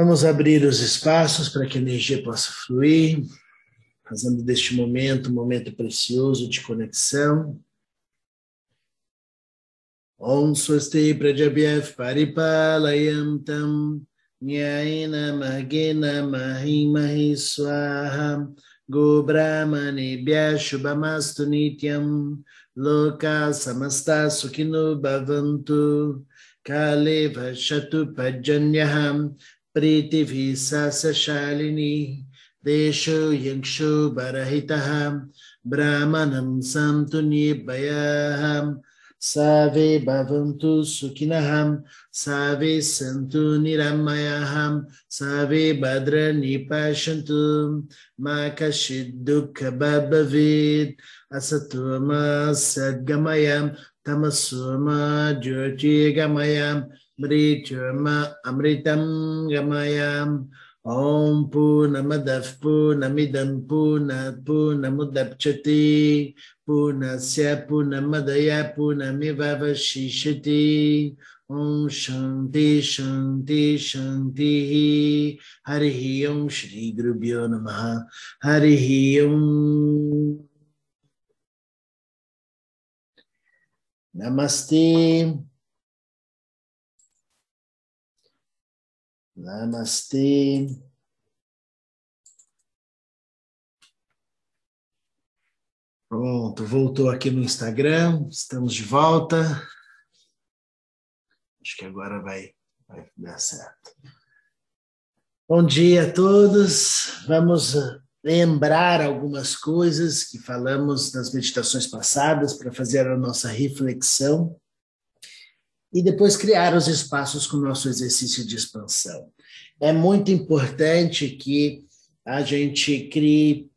Vamos abrir os espaços para que a energia possa fluir, fazendo deste momento um momento precioso de conexão. Om Swasti Prajabhyav Paripalayam Tam Nyayena Magena Mahimahi Swaha Go Brahmanebhya Shubhamastu Nityam Loka Samasta Sukhino Bhavantu प्रीतिभिः देशो यक्षो बरहितः ब्राह्मणं सन्तु निर्भयाः सर्वे भवन्तु सुखिनः सर्वे सन्तु निरामयाः सर्वे भद्राणि पश्यन्तु मा कश्चित् दुःखभवेत् असतो मा सद्गमय तमसो मा ज्योतिर्गमय मृचुम अमृतं गमयाम् ॐ पूर्णमदः पूर्णमिदं पूर्णः पूर्णमुदप्स्यति पूर्णस्य पूर्णमदय पूर्णमिव वशिष्यति ॐ शान्ति शान्ति शान्तिः हरिः ॐ श्रीगुरुभ्यो नमः हरिः ॐ नमस्ते Namastê. Pronto, voltou aqui no Instagram, estamos de volta. Acho que agora vai, vai dar certo. Bom dia a todos. Vamos lembrar algumas coisas que falamos nas meditações passadas para fazer a nossa reflexão e depois criar os espaços com o nosso exercício de expansão. É muito importante que a gente crie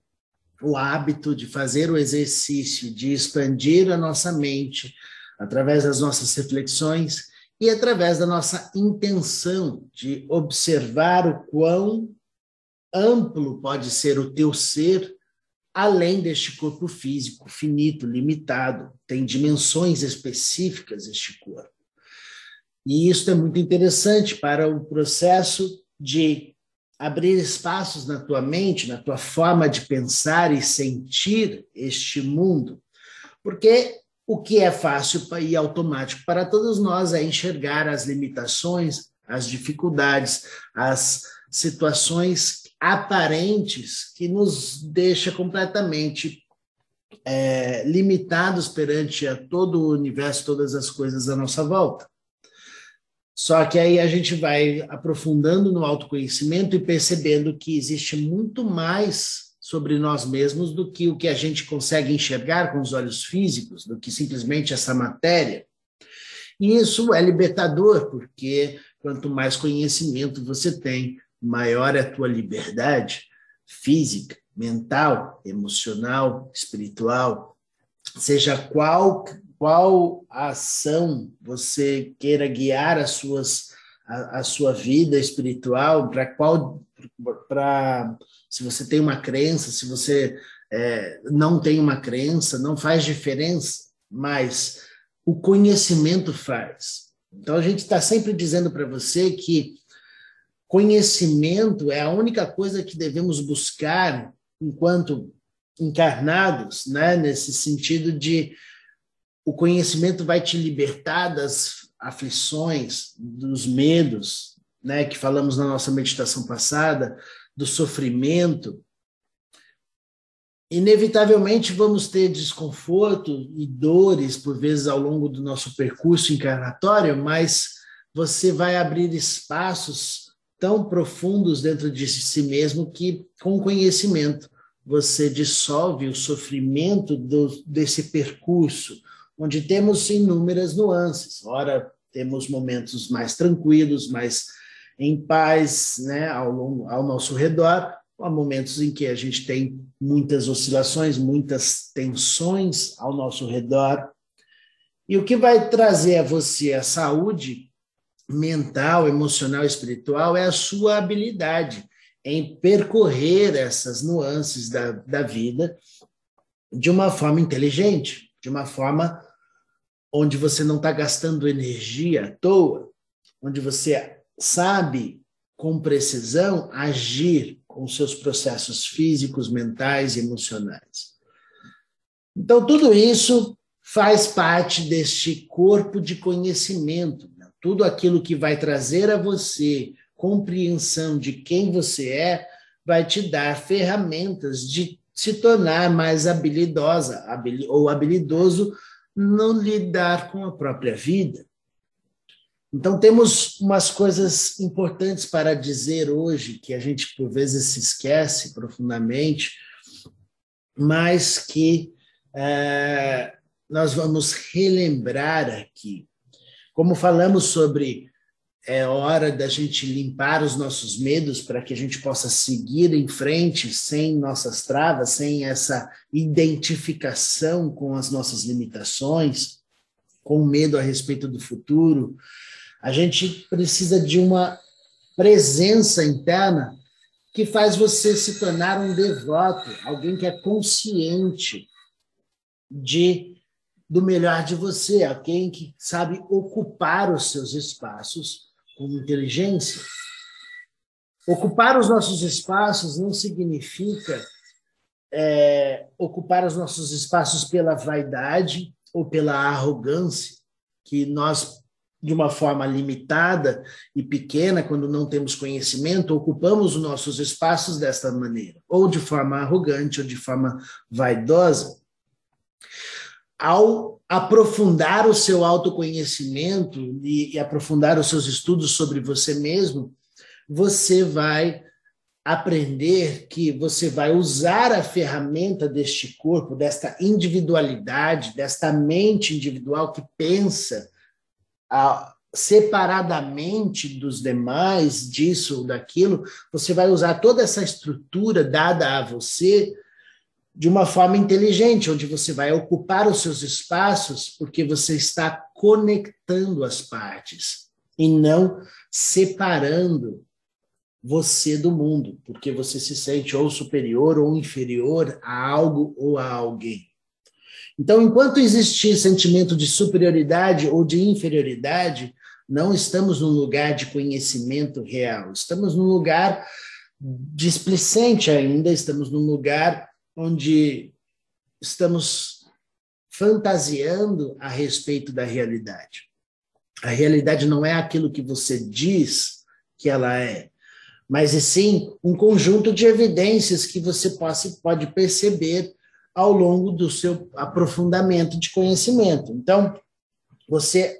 o hábito de fazer o exercício de expandir a nossa mente através das nossas reflexões e através da nossa intenção de observar o quão amplo pode ser o teu ser além deste corpo físico finito, limitado, tem dimensões específicas este corpo. E isso é muito interessante para o processo de abrir espaços na tua mente, na tua forma de pensar e sentir este mundo. Porque o que é fácil e automático para todos nós é enxergar as limitações, as dificuldades, as situações aparentes que nos deixa completamente é, limitados perante a todo o universo, todas as coisas à nossa volta. Só que aí a gente vai aprofundando no autoconhecimento e percebendo que existe muito mais sobre nós mesmos do que o que a gente consegue enxergar com os olhos físicos, do que simplesmente essa matéria. E isso é libertador, porque quanto mais conhecimento você tem, maior é a tua liberdade física, mental, emocional, espiritual, seja qual qual ação você queira guiar as suas, a, a sua vida espiritual, para qual, para se você tem uma crença, se você é, não tem uma crença, não faz diferença, mas o conhecimento faz. Então a gente está sempre dizendo para você que conhecimento é a única coisa que devemos buscar enquanto encarnados, né? nesse sentido de o conhecimento vai te libertar das aflições, dos medos, né, que falamos na nossa meditação passada, do sofrimento. Inevitavelmente vamos ter desconforto e dores por vezes ao longo do nosso percurso encarnatório, mas você vai abrir espaços tão profundos dentro de si mesmo que com conhecimento você dissolve o sofrimento do, desse percurso, onde temos inúmeras nuances. Ora, temos momentos mais tranquilos, mais em paz, né, ao, ao nosso redor, há momentos em que a gente tem muitas oscilações, muitas tensões ao nosso redor. E o que vai trazer a você a saúde mental, emocional, espiritual é a sua habilidade em percorrer essas nuances da, da vida de uma forma inteligente, de uma forma onde você não está gastando energia à toa, onde você sabe com precisão, agir com seus processos físicos, mentais e emocionais. Então, tudo isso faz parte deste corpo de conhecimento, né? tudo aquilo que vai trazer a você compreensão de quem você é, vai te dar ferramentas de se tornar mais habilidosa ou habilidoso no lidar com a própria vida. Então, temos umas coisas importantes para dizer hoje, que a gente por vezes se esquece profundamente, mas que é, nós vamos relembrar aqui. Como falamos sobre é hora da gente limpar os nossos medos para que a gente possa seguir em frente sem nossas travas, sem essa identificação com as nossas limitações, com medo a respeito do futuro. A gente precisa de uma presença interna que faz você se tornar um devoto, alguém que é consciente de do melhor de você, alguém que sabe ocupar os seus espaços com inteligência. Ocupar os nossos espaços não significa é, ocupar os nossos espaços pela vaidade ou pela arrogância, que nós, de uma forma limitada e pequena, quando não temos conhecimento, ocupamos os nossos espaços desta maneira, ou de forma arrogante ou de forma vaidosa. Ao aprofundar o seu autoconhecimento e, e aprofundar os seus estudos sobre você mesmo, você vai aprender que você vai usar a ferramenta deste corpo, desta individualidade, desta mente individual que pensa a, separadamente dos demais, disso ou daquilo, você vai usar toda essa estrutura dada a você de uma forma inteligente, onde você vai ocupar os seus espaços porque você está conectando as partes e não separando você do mundo, porque você se sente ou superior ou inferior a algo ou a alguém. Então, enquanto existir sentimento de superioridade ou de inferioridade, não estamos num lugar de conhecimento real, estamos num lugar displicente ainda, estamos num lugar onde estamos fantasiando a respeito da realidade. A realidade não é aquilo que você diz que ela é, mas e sim um conjunto de evidências que você pode perceber ao longo do seu aprofundamento de conhecimento. Então, você,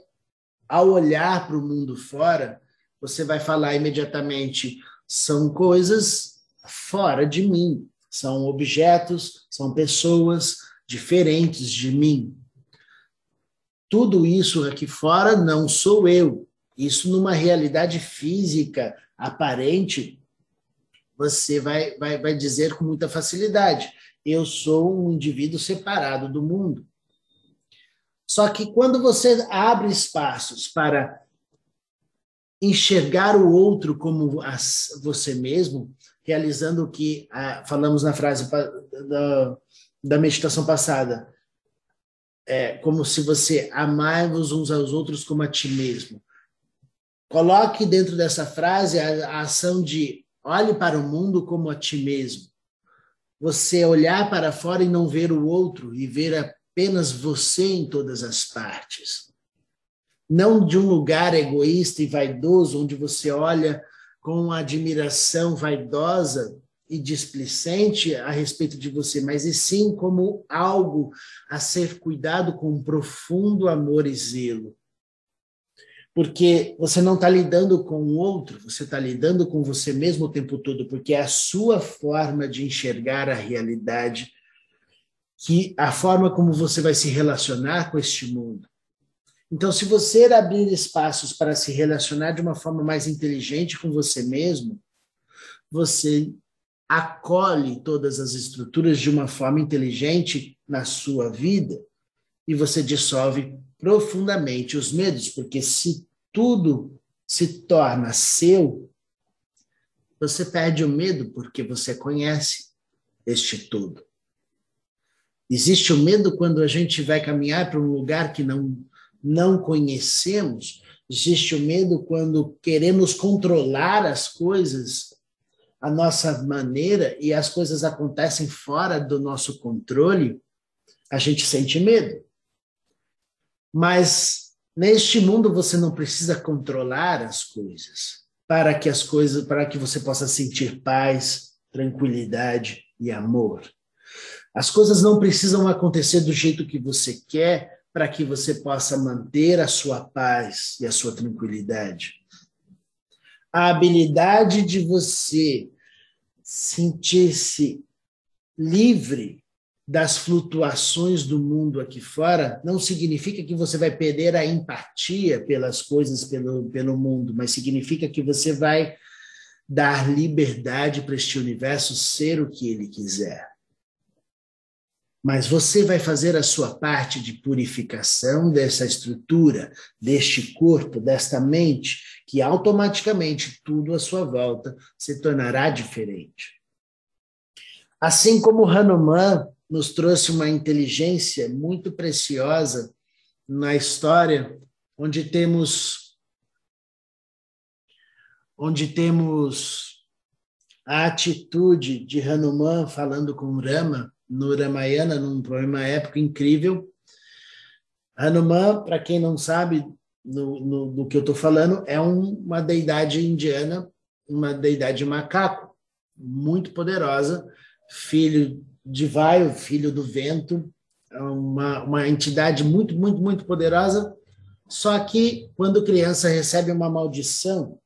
ao olhar para o mundo fora, você vai falar imediatamente: são coisas fora de mim, são objetos, são pessoas diferentes de mim. Tudo isso aqui fora não sou eu. Isso numa realidade física aparente, você vai, vai, vai dizer com muita facilidade: eu sou um indivíduo separado do mundo. Só que quando você abre espaços para enxergar o outro como você mesmo, realizando o que ah, falamos na frase da, da meditação passada. É como se você amar-vos uns aos outros como a ti mesmo. Coloque dentro dessa frase a, a ação de olhe para o mundo como a ti mesmo. Você olhar para fora e não ver o outro e ver apenas você em todas as partes. Não de um lugar egoísta e vaidoso onde você olha com admiração vaidosa e displicente a respeito de você, mas e sim como algo a ser cuidado com profundo amor e zelo. Porque você não está lidando com o outro, você está lidando com você mesmo o tempo todo, porque é a sua forma de enxergar a realidade, que a forma como você vai se relacionar com este mundo. Então, se você abrir espaços para se relacionar de uma forma mais inteligente com você mesmo, você acolhe todas as estruturas de uma forma inteligente na sua vida e você dissolve profundamente os medos, porque se tudo se torna seu, você perde o medo porque você conhece este todo. Existe o medo quando a gente vai caminhar para um lugar que não não conhecemos, existe o medo quando queremos controlar as coisas a nossa maneira e as coisas acontecem fora do nosso controle, a gente sente medo. Mas neste mundo você não precisa controlar as coisas para que as coisas, para que você possa sentir paz, tranquilidade e amor. As coisas não precisam acontecer do jeito que você quer para que você possa manter a sua paz e a sua tranquilidade. A habilidade de você sentir-se livre das flutuações do mundo aqui fora não significa que você vai perder a empatia pelas coisas, pelo, pelo mundo, mas significa que você vai dar liberdade para este universo ser o que ele quiser. Mas você vai fazer a sua parte de purificação dessa estrutura, deste corpo, desta mente, que automaticamente tudo à sua volta se tornará diferente. Assim como Hanuman nos trouxe uma inteligência muito preciosa na história, onde temos onde temos a atitude de Hanuman falando com Rama no Ramayana, num poema épico incrível. Hanuman, para quem não sabe no, no, do que eu estou falando, é um, uma deidade indiana, uma deidade macaco, muito poderosa, filho de Vaio, filho do vento, é uma, uma entidade muito, muito, muito poderosa. Só que quando criança recebe uma maldição,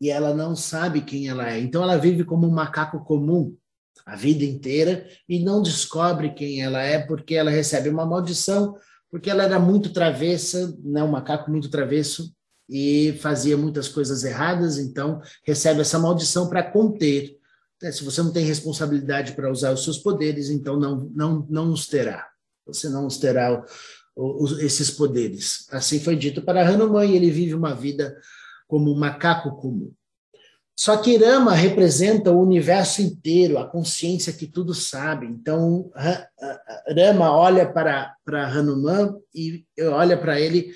e ela não sabe quem ela é. Então ela vive como um macaco comum a vida inteira e não descobre quem ela é porque ela recebe uma maldição, porque ela era muito travessa, né, um macaco muito travesso e fazia muitas coisas erradas, então recebe essa maldição para conter. É, se você não tem responsabilidade para usar os seus poderes, então não não não os terá. Você não os terá os, esses poderes. Assim foi dito para Hanuman e ele vive uma vida como um macaco comum. Só que Rama representa o universo inteiro, a consciência que tudo sabe. Então, Rama olha para, para Hanuman e olha para ele.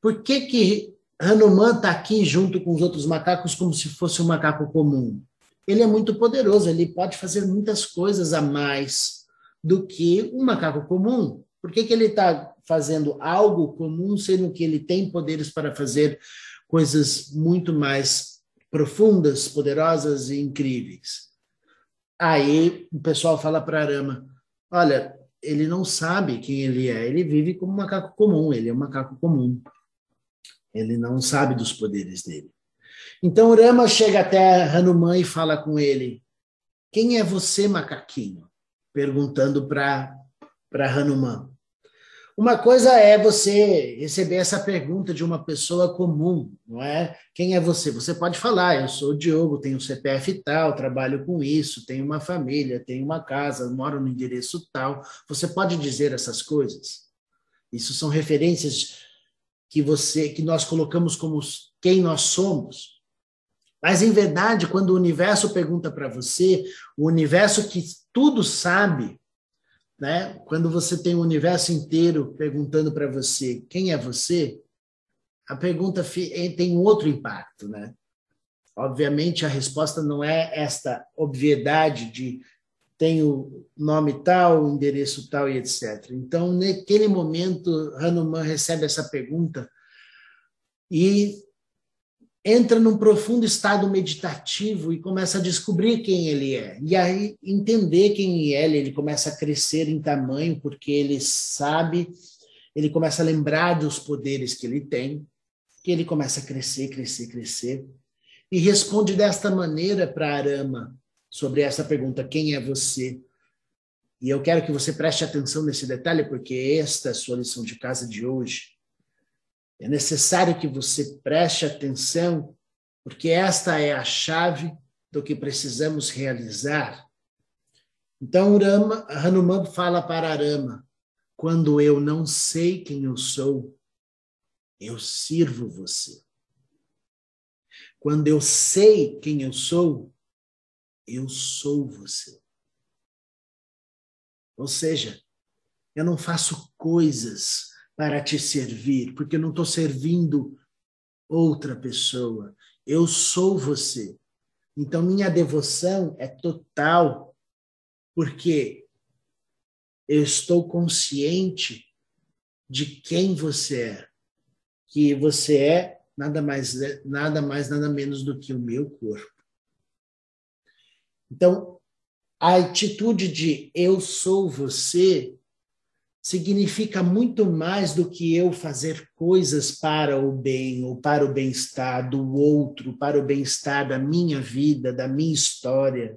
Por que, que Hanuman está aqui junto com os outros macacos como se fosse um macaco comum? Ele é muito poderoso, ele pode fazer muitas coisas a mais do que um macaco comum. Por que, que ele está fazendo algo comum, sendo que ele tem poderes para fazer coisas muito mais profundas, poderosas e incríveis. Aí o pessoal fala para Arama: olha, ele não sabe quem ele é, ele vive como um macaco comum, ele é um macaco comum. Ele não sabe dos poderes dele. Então Rama chega até Hanuman e fala com ele: Quem é você, macaquinho? Perguntando para Hanuman. Uma coisa é você receber essa pergunta de uma pessoa comum, não é? Quem é você? Você pode falar, eu sou o Diogo, tenho CPF tal, trabalho com isso, tenho uma família, tenho uma casa, moro no endereço tal. Você pode dizer essas coisas. Isso são referências que você, que nós colocamos como quem nós somos. Mas em verdade, quando o universo pergunta para você, o universo que tudo sabe, né? Quando você tem o universo inteiro perguntando para você quem é você, a pergunta eh, tem um outro impacto, né? Obviamente a resposta não é esta obviedade de tenho nome tal, endereço tal e etc. Então, naquele momento, Hanuman recebe essa pergunta e entra num profundo estado meditativo e começa a descobrir quem ele é. E aí entender quem é ele, ele começa a crescer em tamanho porque ele sabe, ele começa a lembrar dos poderes que ele tem, que ele começa a crescer, crescer, crescer e responde desta maneira para Arama sobre essa pergunta: quem é você? E eu quero que você preste atenção nesse detalhe porque esta é a sua lição de casa de hoje é necessário que você preste atenção, porque esta é a chave do que precisamos realizar. Então, Rama, Hanuman fala para Arama: quando eu não sei quem eu sou, eu sirvo você. Quando eu sei quem eu sou, eu sou você. Ou seja, eu não faço coisas para te servir, porque eu não estou servindo outra pessoa. Eu sou você. Então, minha devoção é total, porque eu estou consciente de quem você é. Que você é nada mais, nada mais, nada menos do que o meu corpo. Então, a atitude de eu sou você significa muito mais do que eu fazer coisas para o bem ou para o bem-estar do outro, para o bem-estar da minha vida, da minha história.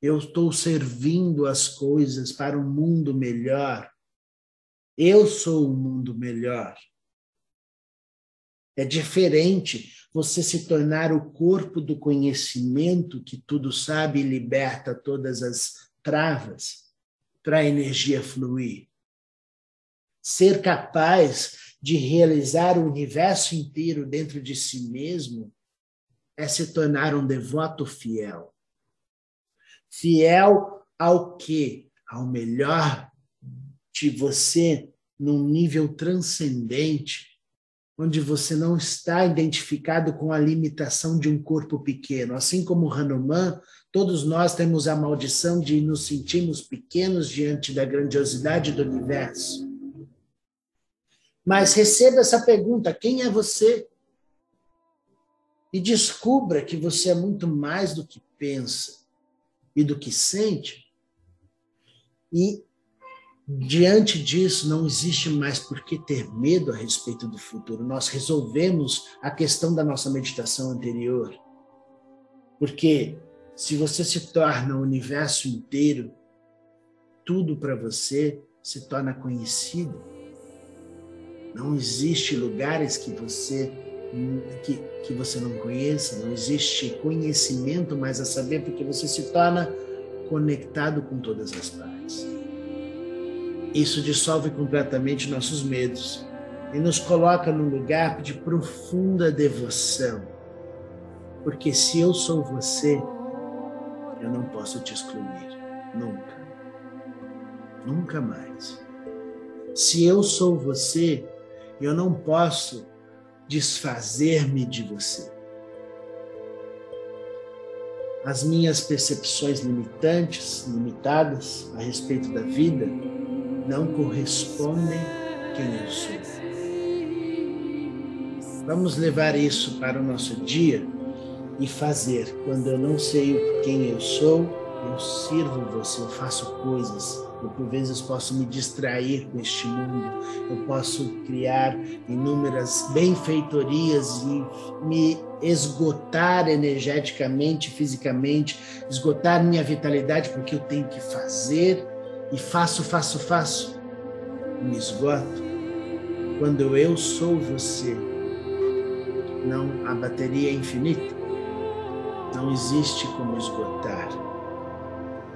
Eu estou servindo as coisas para um mundo melhor. Eu sou um mundo melhor. É diferente você se tornar o corpo do conhecimento que tudo sabe e liberta todas as travas para a energia fluir ser capaz de realizar o universo inteiro dentro de si mesmo é se tornar um devoto fiel. Fiel ao que? Ao melhor de você num nível transcendente, onde você não está identificado com a limitação de um corpo pequeno. Assim como Hanuman, todos nós temos a maldição de nos sentirmos pequenos diante da grandiosidade do universo. Mas receba essa pergunta: quem é você? E descubra que você é muito mais do que pensa e do que sente. E diante disso, não existe mais por que ter medo a respeito do futuro. Nós resolvemos a questão da nossa meditação anterior. Porque se você se torna o universo inteiro, tudo para você se torna conhecido não existe lugares que você que, que você não conheça, não existe conhecimento mais a saber, porque você se torna conectado com todas as partes. Isso dissolve completamente nossos medos e nos coloca num lugar de profunda devoção. Porque se eu sou você, eu não posso te excluir, nunca. Nunca mais. Se eu sou você, eu não posso desfazer-me de você. As minhas percepções limitantes, limitadas a respeito da vida, não correspondem quem eu sou. Vamos levar isso para o nosso dia e fazer. Quando eu não sei quem eu sou, eu sirvo você, eu faço coisas. Eu por vezes posso me distrair com este mundo, eu posso criar inúmeras benfeitorias e me esgotar energeticamente, fisicamente, esgotar minha vitalidade porque eu tenho que fazer. E faço, faço, faço, me esgoto. Quando eu sou você, não a bateria é infinita, não existe como esgotar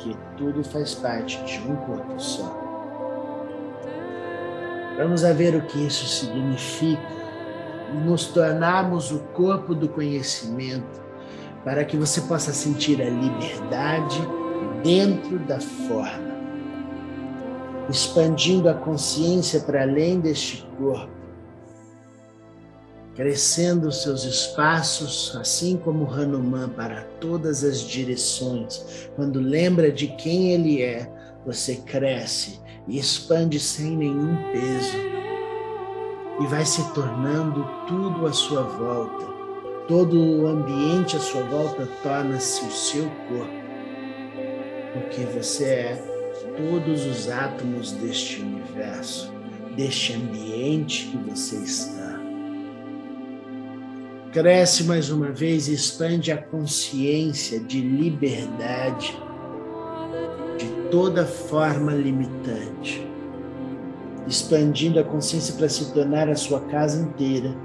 que tudo faz parte de um corpo só. Vamos a ver o que isso significa e nos tornarmos o corpo do conhecimento para que você possa sentir a liberdade dentro da forma, expandindo a consciência para além deste corpo crescendo seus espaços, assim como Hanuman, para todas as direções. Quando lembra de quem ele é, você cresce e expande sem nenhum peso. E vai se tornando tudo à sua volta. Todo o ambiente à sua volta torna-se o seu corpo. Porque você é todos os átomos deste universo, deste ambiente que você está cresce mais uma vez e expande a consciência de liberdade de toda forma limitante, expandindo a consciência para se tornar a sua casa inteira,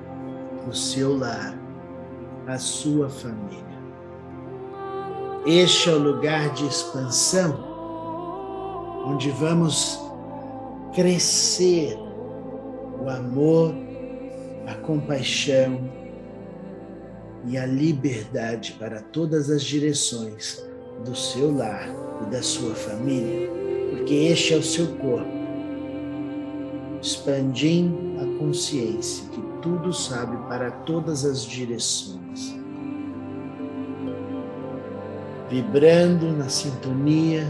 o seu lar, a sua família. Este é o lugar de expansão, onde vamos crescer o amor, a compaixão, e a liberdade para todas as direções do seu lar e da sua família, porque este é o seu corpo. expandindo a consciência que tudo sabe para todas as direções, vibrando na sintonia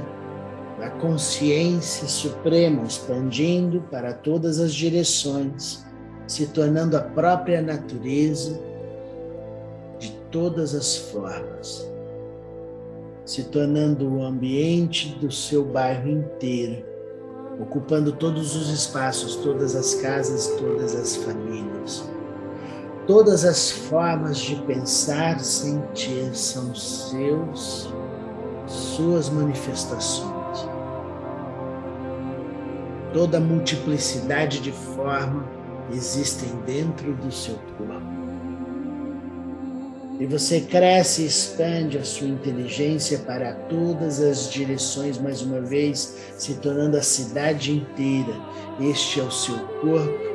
da consciência suprema, expandindo para todas as direções, se tornando a própria natureza todas as formas, se tornando o ambiente do seu bairro inteiro, ocupando todos os espaços, todas as casas, todas as famílias. Todas as formas de pensar, sentir são seus, suas manifestações toda a multiplicidade de forma existem dentro do seu corpo. E você cresce e expande a sua inteligência para todas as direções, mais uma vez, se tornando a cidade inteira. Este é o seu corpo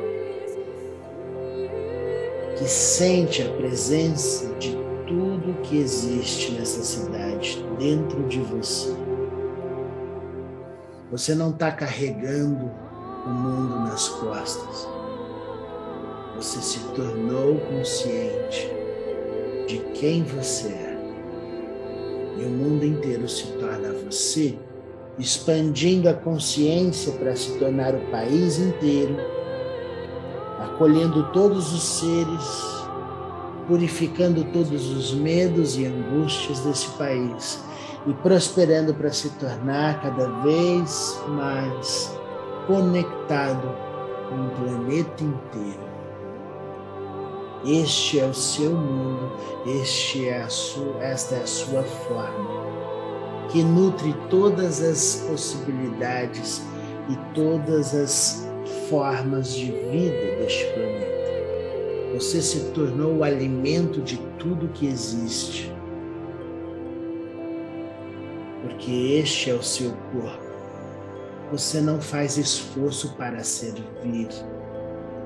que sente a presença de tudo que existe nessa cidade dentro de você. Você não está carregando o mundo nas costas. Você se tornou consciente de quem você é. E o mundo inteiro se torna você, expandindo a consciência para se tornar o país inteiro, acolhendo todos os seres, purificando todos os medos e angústias desse país e prosperando para se tornar cada vez mais conectado com o planeta inteiro. Este é o seu mundo, este é a sua, esta é a sua forma, que nutre todas as possibilidades e todas as formas de vida deste planeta. Você se tornou o alimento de tudo que existe porque este é o seu corpo. Você não faz esforço para servir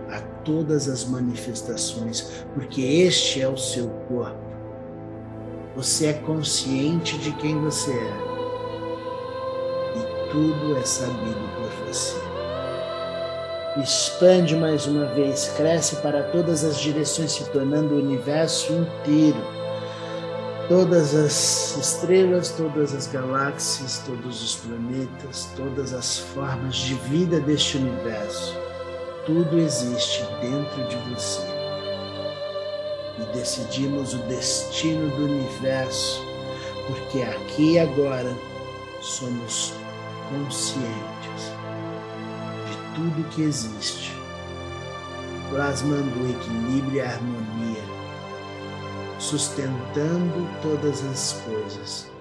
a todas as manifestações, porque este é o seu corpo. Você é consciente de quem você é. E tudo é sabido por você. Expande mais uma vez, cresce para todas as direções, se tornando o universo inteiro todas as estrelas, todas as galáxias, todos os planetas, todas as formas de vida deste universo, tudo existe dentro de você. E decidimos o destino do universo, porque aqui e agora somos conscientes de tudo que existe, plasmando o equilíbrio e a harmonia sustentando todas as coisas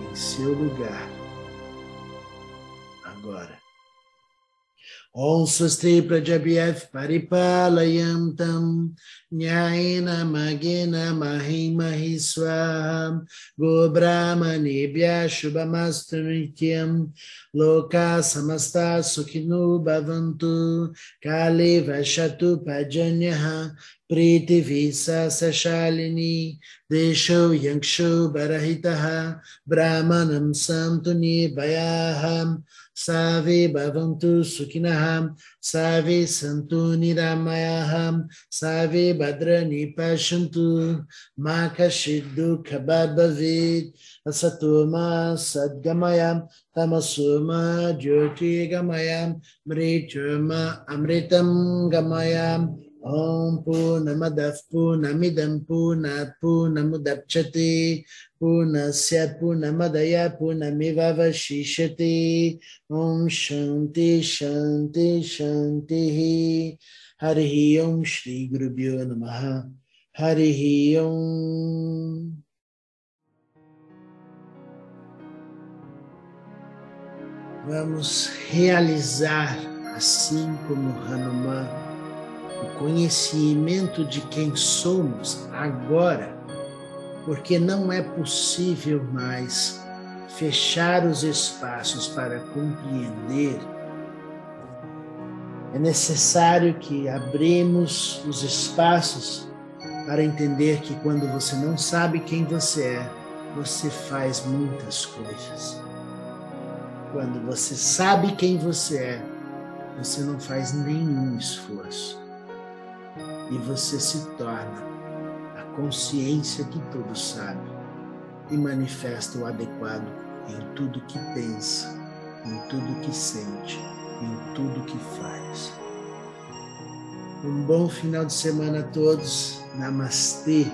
em seu lugar agora. Om Swasti Prajabhyat Paripalayam Tam Nyayena Magena Mahimahi Swaham Go Brahmanebhya Shubhamastu Nityam Loka Samasta Sukhinu Bhavantu Kale Vashatu Pajanyaha Prithivisa Sashalini Desho Yanksho Barahitaha Savi Bhavantu Sukhinaham, Save Santu Niramayaham, Save Bhadra Nipashantu, Makashiddu Kababavid, Asatuma Sadgamayam, Tamasuma Jyoti Gamayam, Mrityuma Amritam Gamayam. Om Purnamadav Purnamidam Purnat Purnamudapchati Purnasya Purnamadaya Purnamivavashishati Om Shanti Shanti Shanti Hari Om Shri Gurubhyo Namaha. Hari Om. Vamos realizar assim como Hanuman o conhecimento de quem somos agora, porque não é possível mais fechar os espaços para compreender. É necessário que abrimos os espaços para entender que quando você não sabe quem você é, você faz muitas coisas. Quando você sabe quem você é, você não faz nenhum esforço e você se torna a consciência que tudo sabe e manifesta o adequado em tudo que pensa, em tudo que sente, em tudo que faz. Um bom final de semana a todos. Namastê.